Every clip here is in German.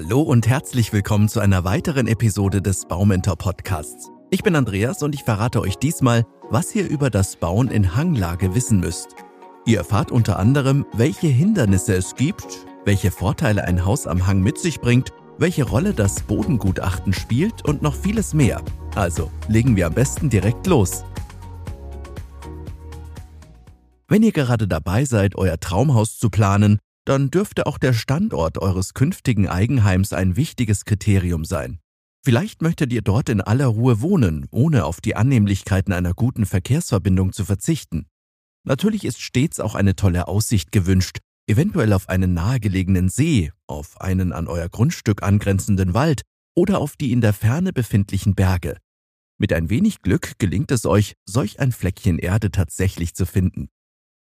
Hallo und herzlich willkommen zu einer weiteren Episode des Baumentor Podcasts. Ich bin Andreas und ich verrate euch diesmal, was ihr über das Bauen in Hanglage wissen müsst. Ihr erfahrt unter anderem, welche Hindernisse es gibt, welche Vorteile ein Haus am Hang mit sich bringt, welche Rolle das Bodengutachten spielt und noch vieles mehr. Also legen wir am besten direkt los. Wenn ihr gerade dabei seid, euer Traumhaus zu planen, dann dürfte auch der Standort eures künftigen Eigenheims ein wichtiges Kriterium sein. Vielleicht möchtet ihr dort in aller Ruhe wohnen, ohne auf die Annehmlichkeiten einer guten Verkehrsverbindung zu verzichten. Natürlich ist stets auch eine tolle Aussicht gewünscht, eventuell auf einen nahegelegenen See, auf einen an euer Grundstück angrenzenden Wald oder auf die in der Ferne befindlichen Berge. Mit ein wenig Glück gelingt es euch, solch ein Fleckchen Erde tatsächlich zu finden.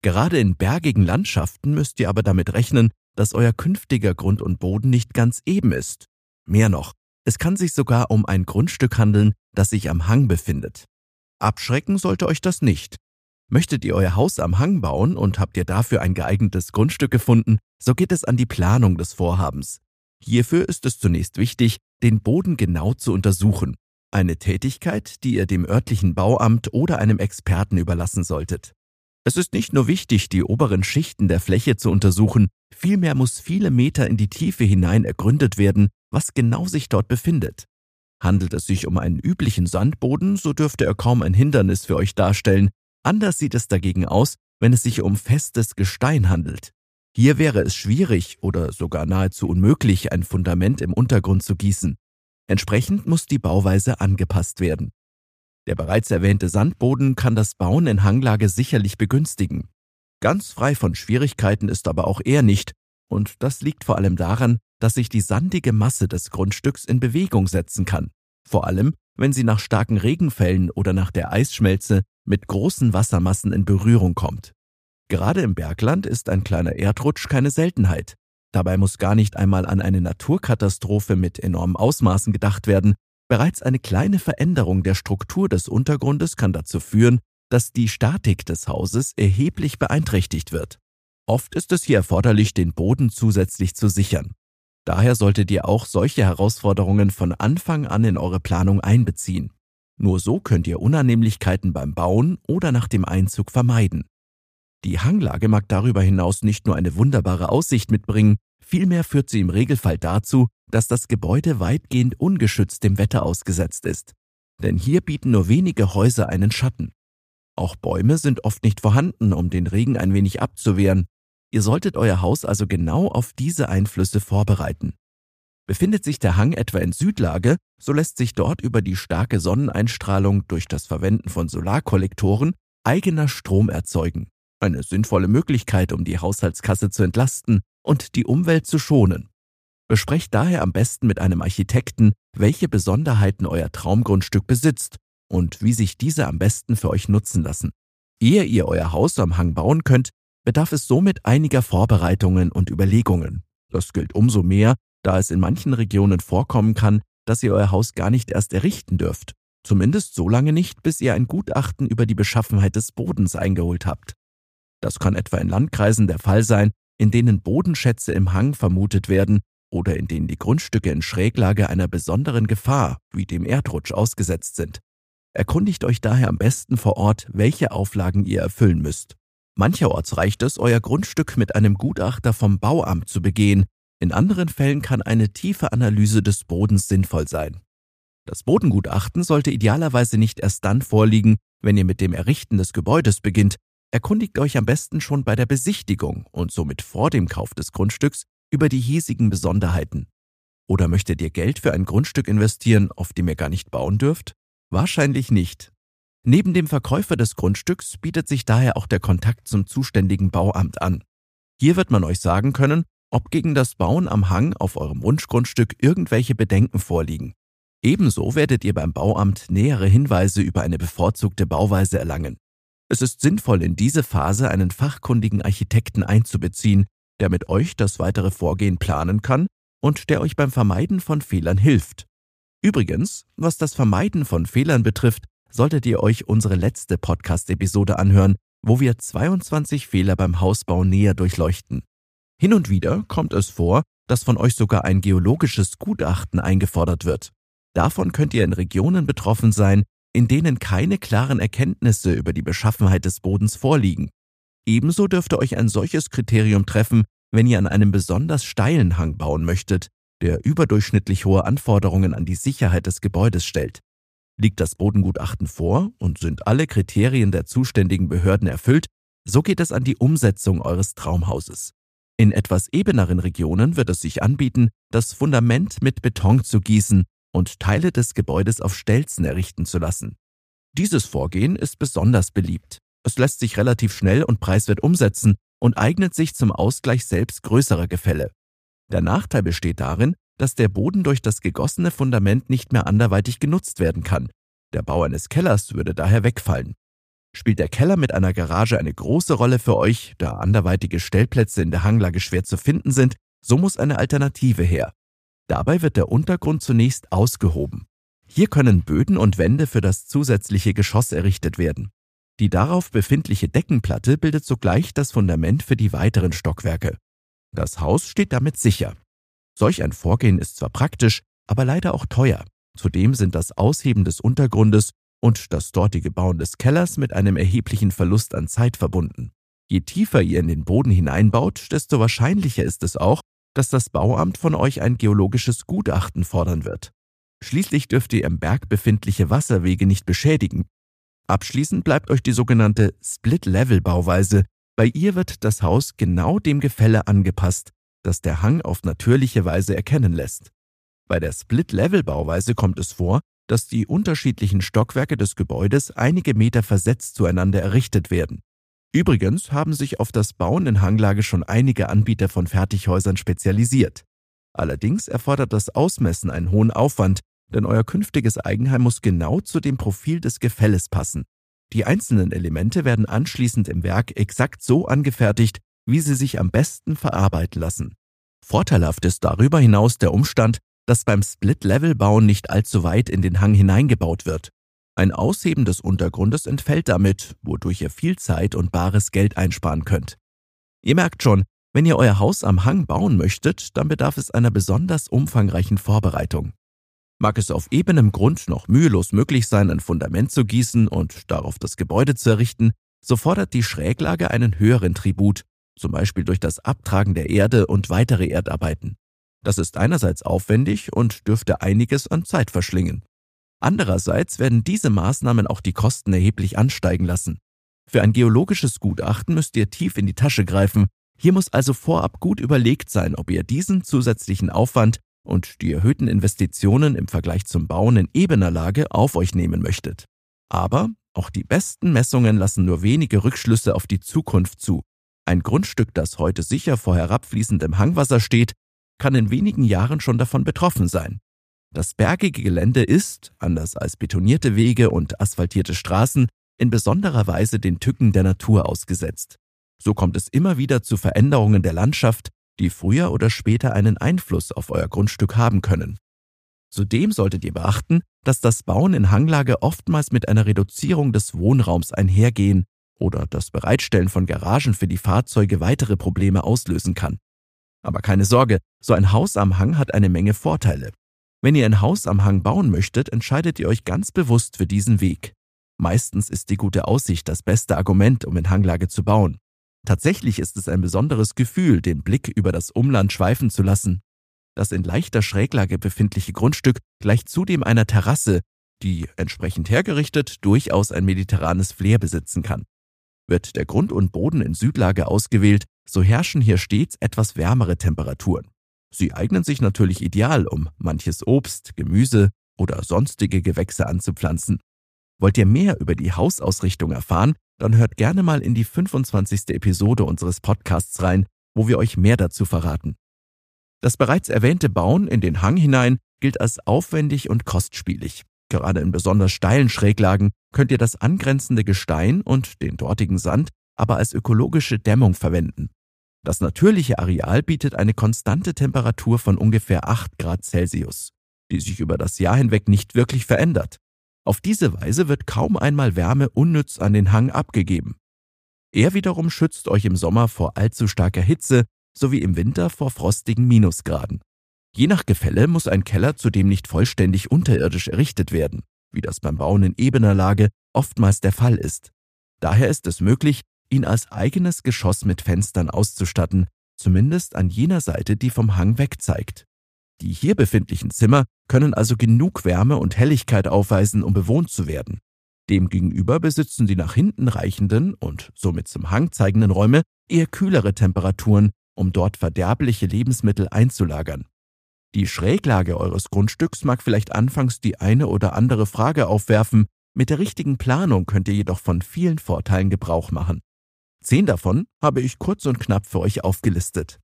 Gerade in bergigen Landschaften müsst ihr aber damit rechnen, dass euer künftiger Grund und Boden nicht ganz eben ist. Mehr noch, es kann sich sogar um ein Grundstück handeln, das sich am Hang befindet. Abschrecken sollte euch das nicht. Möchtet ihr euer Haus am Hang bauen und habt ihr dafür ein geeignetes Grundstück gefunden, so geht es an die Planung des Vorhabens. Hierfür ist es zunächst wichtig, den Boden genau zu untersuchen. Eine Tätigkeit, die ihr dem örtlichen Bauamt oder einem Experten überlassen solltet. Es ist nicht nur wichtig, die oberen Schichten der Fläche zu untersuchen, vielmehr muss viele Meter in die Tiefe hinein ergründet werden, was genau sich dort befindet. Handelt es sich um einen üblichen Sandboden, so dürfte er kaum ein Hindernis für euch darstellen. Anders sieht es dagegen aus, wenn es sich um festes Gestein handelt. Hier wäre es schwierig oder sogar nahezu unmöglich, ein Fundament im Untergrund zu gießen. Entsprechend muss die Bauweise angepasst werden. Der bereits erwähnte Sandboden kann das Bauen in Hanglage sicherlich begünstigen. Ganz frei von Schwierigkeiten ist aber auch er nicht, und das liegt vor allem daran, dass sich die sandige Masse des Grundstücks in Bewegung setzen kann, vor allem wenn sie nach starken Regenfällen oder nach der Eisschmelze mit großen Wassermassen in Berührung kommt. Gerade im Bergland ist ein kleiner Erdrutsch keine Seltenheit. Dabei muss gar nicht einmal an eine Naturkatastrophe mit enormen Ausmaßen gedacht werden, Bereits eine kleine Veränderung der Struktur des Untergrundes kann dazu führen, dass die Statik des Hauses erheblich beeinträchtigt wird. Oft ist es hier erforderlich, den Boden zusätzlich zu sichern. Daher solltet ihr auch solche Herausforderungen von Anfang an in eure Planung einbeziehen. Nur so könnt ihr Unannehmlichkeiten beim Bauen oder nach dem Einzug vermeiden. Die Hanglage mag darüber hinaus nicht nur eine wunderbare Aussicht mitbringen, vielmehr führt sie im Regelfall dazu, dass das Gebäude weitgehend ungeschützt dem Wetter ausgesetzt ist. Denn hier bieten nur wenige Häuser einen Schatten. Auch Bäume sind oft nicht vorhanden, um den Regen ein wenig abzuwehren. Ihr solltet euer Haus also genau auf diese Einflüsse vorbereiten. Befindet sich der Hang etwa in Südlage, so lässt sich dort über die starke Sonneneinstrahlung durch das Verwenden von Solarkollektoren eigener Strom erzeugen. Eine sinnvolle Möglichkeit, um die Haushaltskasse zu entlasten und die Umwelt zu schonen. Besprecht daher am besten mit einem Architekten, welche Besonderheiten euer Traumgrundstück besitzt und wie sich diese am besten für euch nutzen lassen. Ehe ihr euer Haus am Hang bauen könnt, bedarf es somit einiger Vorbereitungen und Überlegungen. Das gilt umso mehr, da es in manchen Regionen vorkommen kann, dass ihr euer Haus gar nicht erst errichten dürft. Zumindest so lange nicht, bis ihr ein Gutachten über die Beschaffenheit des Bodens eingeholt habt. Das kann etwa in Landkreisen der Fall sein, in denen Bodenschätze im Hang vermutet werden, oder in denen die Grundstücke in Schräglage einer besonderen Gefahr, wie dem Erdrutsch, ausgesetzt sind. Erkundigt euch daher am besten vor Ort, welche Auflagen ihr erfüllen müsst. Mancherorts reicht es, euer Grundstück mit einem Gutachter vom Bauamt zu begehen, in anderen Fällen kann eine tiefe Analyse des Bodens sinnvoll sein. Das Bodengutachten sollte idealerweise nicht erst dann vorliegen, wenn ihr mit dem Errichten des Gebäudes beginnt. Erkundigt euch am besten schon bei der Besichtigung und somit vor dem Kauf des Grundstücks über die hiesigen Besonderheiten. Oder möchtet ihr Geld für ein Grundstück investieren, auf dem ihr gar nicht bauen dürft? Wahrscheinlich nicht. Neben dem Verkäufer des Grundstücks bietet sich daher auch der Kontakt zum zuständigen Bauamt an. Hier wird man euch sagen können, ob gegen das Bauen am Hang auf eurem Wunschgrundstück irgendwelche Bedenken vorliegen. Ebenso werdet ihr beim Bauamt nähere Hinweise über eine bevorzugte Bauweise erlangen. Es ist sinnvoll, in diese Phase einen fachkundigen Architekten einzubeziehen, der mit euch das weitere Vorgehen planen kann und der euch beim Vermeiden von Fehlern hilft. Übrigens, was das Vermeiden von Fehlern betrifft, solltet ihr euch unsere letzte Podcast-Episode anhören, wo wir 22 Fehler beim Hausbau näher durchleuchten. Hin und wieder kommt es vor, dass von euch sogar ein geologisches Gutachten eingefordert wird. Davon könnt ihr in Regionen betroffen sein, in denen keine klaren Erkenntnisse über die Beschaffenheit des Bodens vorliegen. Ebenso dürfte euch ein solches Kriterium treffen, wenn ihr an einem besonders steilen Hang bauen möchtet, der überdurchschnittlich hohe Anforderungen an die Sicherheit des Gebäudes stellt. Liegt das Bodengutachten vor und sind alle Kriterien der zuständigen Behörden erfüllt, so geht es an die Umsetzung eures Traumhauses. In etwas ebeneren Regionen wird es sich anbieten, das Fundament mit Beton zu gießen und Teile des Gebäudes auf Stelzen errichten zu lassen. Dieses Vorgehen ist besonders beliebt. Es lässt sich relativ schnell und preiswert umsetzen und eignet sich zum Ausgleich selbst größerer Gefälle. Der Nachteil besteht darin, dass der Boden durch das gegossene Fundament nicht mehr anderweitig genutzt werden kann. Der Bau eines Kellers würde daher wegfallen. Spielt der Keller mit einer Garage eine große Rolle für euch, da anderweitige Stellplätze in der Hanglage schwer zu finden sind, so muss eine Alternative her. Dabei wird der Untergrund zunächst ausgehoben. Hier können Böden und Wände für das zusätzliche Geschoss errichtet werden. Die darauf befindliche Deckenplatte bildet sogleich das Fundament für die weiteren Stockwerke. Das Haus steht damit sicher. Solch ein Vorgehen ist zwar praktisch, aber leider auch teuer. Zudem sind das Ausheben des Untergrundes und das dortige Bauen des Kellers mit einem erheblichen Verlust an Zeit verbunden. Je tiefer ihr in den Boden hineinbaut, desto wahrscheinlicher ist es auch, dass das Bauamt von euch ein geologisches Gutachten fordern wird. Schließlich dürft ihr im Berg befindliche Wasserwege nicht beschädigen. Abschließend bleibt euch die sogenannte Split-Level-Bauweise. Bei ihr wird das Haus genau dem Gefälle angepasst, das der Hang auf natürliche Weise erkennen lässt. Bei der Split-Level-Bauweise kommt es vor, dass die unterschiedlichen Stockwerke des Gebäudes einige Meter versetzt zueinander errichtet werden. Übrigens haben sich auf das Bauen in Hanglage schon einige Anbieter von Fertighäusern spezialisiert. Allerdings erfordert das Ausmessen einen hohen Aufwand, denn euer künftiges Eigenheim muss genau zu dem Profil des Gefälles passen. Die einzelnen Elemente werden anschließend im Werk exakt so angefertigt, wie sie sich am besten verarbeiten lassen. Vorteilhaft ist darüber hinaus der Umstand, dass beim Split-Level-Bauen nicht allzu weit in den Hang hineingebaut wird. Ein Ausheben des Untergrundes entfällt damit, wodurch ihr viel Zeit und bares Geld einsparen könnt. Ihr merkt schon, wenn ihr euer Haus am Hang bauen möchtet, dann bedarf es einer besonders umfangreichen Vorbereitung. Mag es auf ebenem Grund noch mühelos möglich sein, ein Fundament zu gießen und darauf das Gebäude zu errichten, so fordert die Schräglage einen höheren Tribut, zum Beispiel durch das Abtragen der Erde und weitere Erdarbeiten. Das ist einerseits aufwendig und dürfte einiges an Zeit verschlingen. Andererseits werden diese Maßnahmen auch die Kosten erheblich ansteigen lassen. Für ein geologisches Gutachten müsst ihr tief in die Tasche greifen. Hier muss also vorab gut überlegt sein, ob ihr diesen zusätzlichen Aufwand und die erhöhten Investitionen im Vergleich zum Bauen in ebener Lage auf euch nehmen möchtet. Aber auch die besten Messungen lassen nur wenige Rückschlüsse auf die Zukunft zu. Ein Grundstück, das heute sicher vor herabfließendem Hangwasser steht, kann in wenigen Jahren schon davon betroffen sein. Das bergige Gelände ist, anders als betonierte Wege und asphaltierte Straßen, in besonderer Weise den Tücken der Natur ausgesetzt. So kommt es immer wieder zu Veränderungen der Landschaft, die früher oder später einen Einfluss auf euer Grundstück haben können. Zudem solltet ihr beachten, dass das Bauen in Hanglage oftmals mit einer Reduzierung des Wohnraums einhergehen oder das Bereitstellen von Garagen für die Fahrzeuge weitere Probleme auslösen kann. Aber keine Sorge, so ein Haus am Hang hat eine Menge Vorteile. Wenn ihr ein Haus am Hang bauen möchtet, entscheidet ihr euch ganz bewusst für diesen Weg. Meistens ist die gute Aussicht das beste Argument, um in Hanglage zu bauen. Tatsächlich ist es ein besonderes Gefühl, den Blick über das Umland schweifen zu lassen. Das in leichter Schräglage befindliche Grundstück gleicht zudem einer Terrasse, die, entsprechend hergerichtet, durchaus ein mediterranes Flair besitzen kann. Wird der Grund und Boden in Südlage ausgewählt, so herrschen hier stets etwas wärmere Temperaturen. Sie eignen sich natürlich ideal, um manches Obst, Gemüse oder sonstige Gewächse anzupflanzen. Wollt ihr mehr über die Hausausrichtung erfahren, dann hört gerne mal in die 25. Episode unseres Podcasts rein, wo wir euch mehr dazu verraten. Das bereits erwähnte Bauen in den Hang hinein gilt als aufwendig und kostspielig. Gerade in besonders steilen Schräglagen könnt ihr das angrenzende Gestein und den dortigen Sand aber als ökologische Dämmung verwenden. Das natürliche Areal bietet eine konstante Temperatur von ungefähr 8 Grad Celsius, die sich über das Jahr hinweg nicht wirklich verändert. Auf diese Weise wird kaum einmal Wärme unnütz an den Hang abgegeben. Er wiederum schützt euch im Sommer vor allzu starker Hitze sowie im Winter vor frostigen Minusgraden. Je nach Gefälle muss ein Keller zudem nicht vollständig unterirdisch errichtet werden, wie das beim Bauen in ebener Lage oftmals der Fall ist. Daher ist es möglich, ihn als eigenes Geschoss mit Fenstern auszustatten, zumindest an jener Seite, die vom Hang weg zeigt. Die hier befindlichen Zimmer können also genug Wärme und Helligkeit aufweisen, um bewohnt zu werden. Demgegenüber besitzen die nach hinten reichenden und somit zum Hang zeigenden Räume eher kühlere Temperaturen, um dort verderbliche Lebensmittel einzulagern. Die Schräglage eures Grundstücks mag vielleicht anfangs die eine oder andere Frage aufwerfen, mit der richtigen Planung könnt ihr jedoch von vielen Vorteilen Gebrauch machen. Zehn davon habe ich kurz und knapp für euch aufgelistet.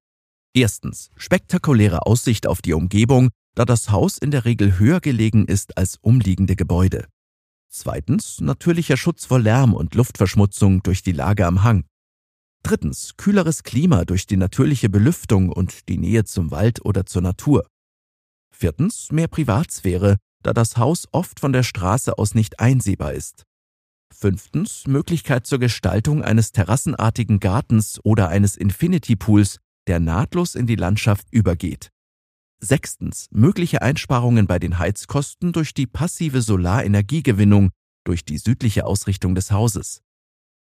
Erstens. Spektakuläre Aussicht auf die Umgebung, da das Haus in der Regel höher gelegen ist als umliegende Gebäude. Zweitens. Natürlicher Schutz vor Lärm und Luftverschmutzung durch die Lage am Hang. Drittens. Kühleres Klima durch die natürliche Belüftung und die Nähe zum Wald oder zur Natur. Viertens. Mehr Privatsphäre, da das Haus oft von der Straße aus nicht einsehbar ist. Fünftens. Möglichkeit zur Gestaltung eines terrassenartigen Gartens oder eines Infinity Pools, der nahtlos in die Landschaft übergeht. Sechstens. Mögliche Einsparungen bei den Heizkosten durch die passive Solarenergiegewinnung durch die südliche Ausrichtung des Hauses.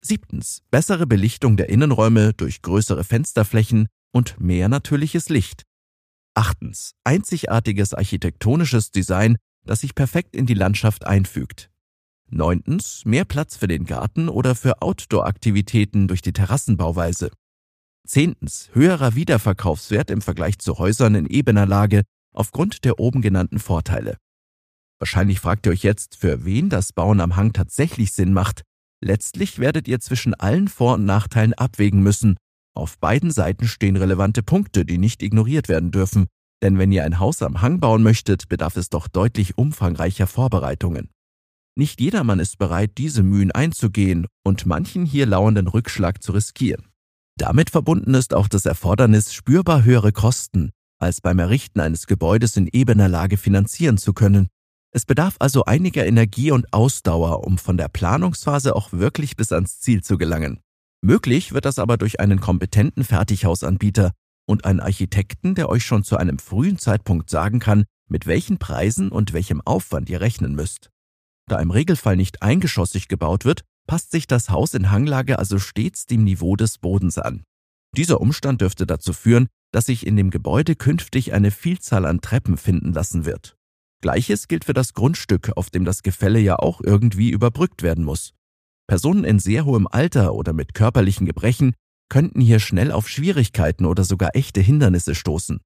Siebtens. Bessere Belichtung der Innenräume durch größere Fensterflächen und mehr natürliches Licht. Achtens. Einzigartiges architektonisches Design, das sich perfekt in die Landschaft einfügt. Neuntens. Mehr Platz für den Garten oder für Outdoor-Aktivitäten durch die Terrassenbauweise. Zehntens. Höherer Wiederverkaufswert im Vergleich zu Häusern in ebener Lage aufgrund der oben genannten Vorteile. Wahrscheinlich fragt ihr euch jetzt, für wen das Bauen am Hang tatsächlich Sinn macht. Letztlich werdet ihr zwischen allen Vor- und Nachteilen abwägen müssen. Auf beiden Seiten stehen relevante Punkte, die nicht ignoriert werden dürfen, denn wenn ihr ein Haus am Hang bauen möchtet, bedarf es doch deutlich umfangreicher Vorbereitungen. Nicht jedermann ist bereit, diese Mühen einzugehen und manchen hier lauernden Rückschlag zu riskieren. Damit verbunden ist auch das Erfordernis, spürbar höhere Kosten als beim Errichten eines Gebäudes in ebener Lage finanzieren zu können. Es bedarf also einiger Energie und Ausdauer, um von der Planungsphase auch wirklich bis ans Ziel zu gelangen. Möglich wird das aber durch einen kompetenten Fertighausanbieter und einen Architekten, der euch schon zu einem frühen Zeitpunkt sagen kann, mit welchen Preisen und welchem Aufwand ihr rechnen müsst. Da im Regelfall nicht eingeschossig gebaut wird, passt sich das Haus in Hanglage also stets dem Niveau des Bodens an. Dieser Umstand dürfte dazu führen, dass sich in dem Gebäude künftig eine Vielzahl an Treppen finden lassen wird. Gleiches gilt für das Grundstück, auf dem das Gefälle ja auch irgendwie überbrückt werden muss. Personen in sehr hohem Alter oder mit körperlichen Gebrechen könnten hier schnell auf Schwierigkeiten oder sogar echte Hindernisse stoßen.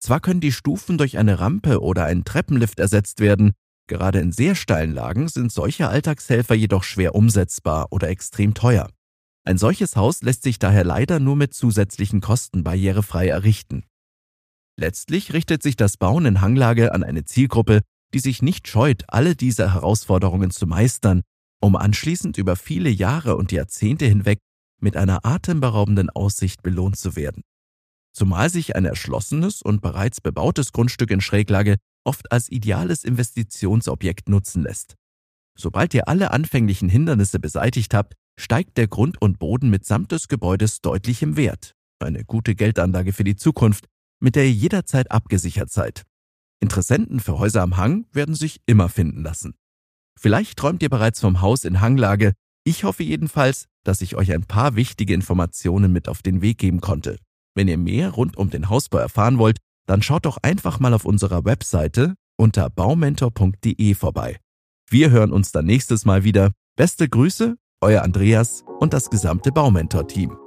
Zwar können die Stufen durch eine Rampe oder einen Treppenlift ersetzt werden, Gerade in sehr steilen Lagen sind solche Alltagshelfer jedoch schwer umsetzbar oder extrem teuer. Ein solches Haus lässt sich daher leider nur mit zusätzlichen Kosten barrierefrei errichten. Letztlich richtet sich das Bauen in Hanglage an eine Zielgruppe, die sich nicht scheut, alle diese Herausforderungen zu meistern, um anschließend über viele Jahre und Jahrzehnte hinweg mit einer atemberaubenden Aussicht belohnt zu werden. Zumal sich ein erschlossenes und bereits bebautes Grundstück in Schräglage oft als ideales Investitionsobjekt nutzen lässt. Sobald ihr alle anfänglichen Hindernisse beseitigt habt, steigt der Grund und Boden mitsamt des Gebäudes deutlich im Wert. Eine gute Geldanlage für die Zukunft, mit der ihr jederzeit abgesichert seid. Interessenten für Häuser am Hang werden sich immer finden lassen. Vielleicht träumt ihr bereits vom Haus in Hanglage. Ich hoffe jedenfalls, dass ich euch ein paar wichtige Informationen mit auf den Weg geben konnte. Wenn ihr mehr rund um den Hausbau erfahren wollt, dann schaut doch einfach mal auf unserer Webseite unter baumentor.de vorbei. Wir hören uns dann nächstes Mal wieder. Beste Grüße, euer Andreas und das gesamte Baumentor-Team.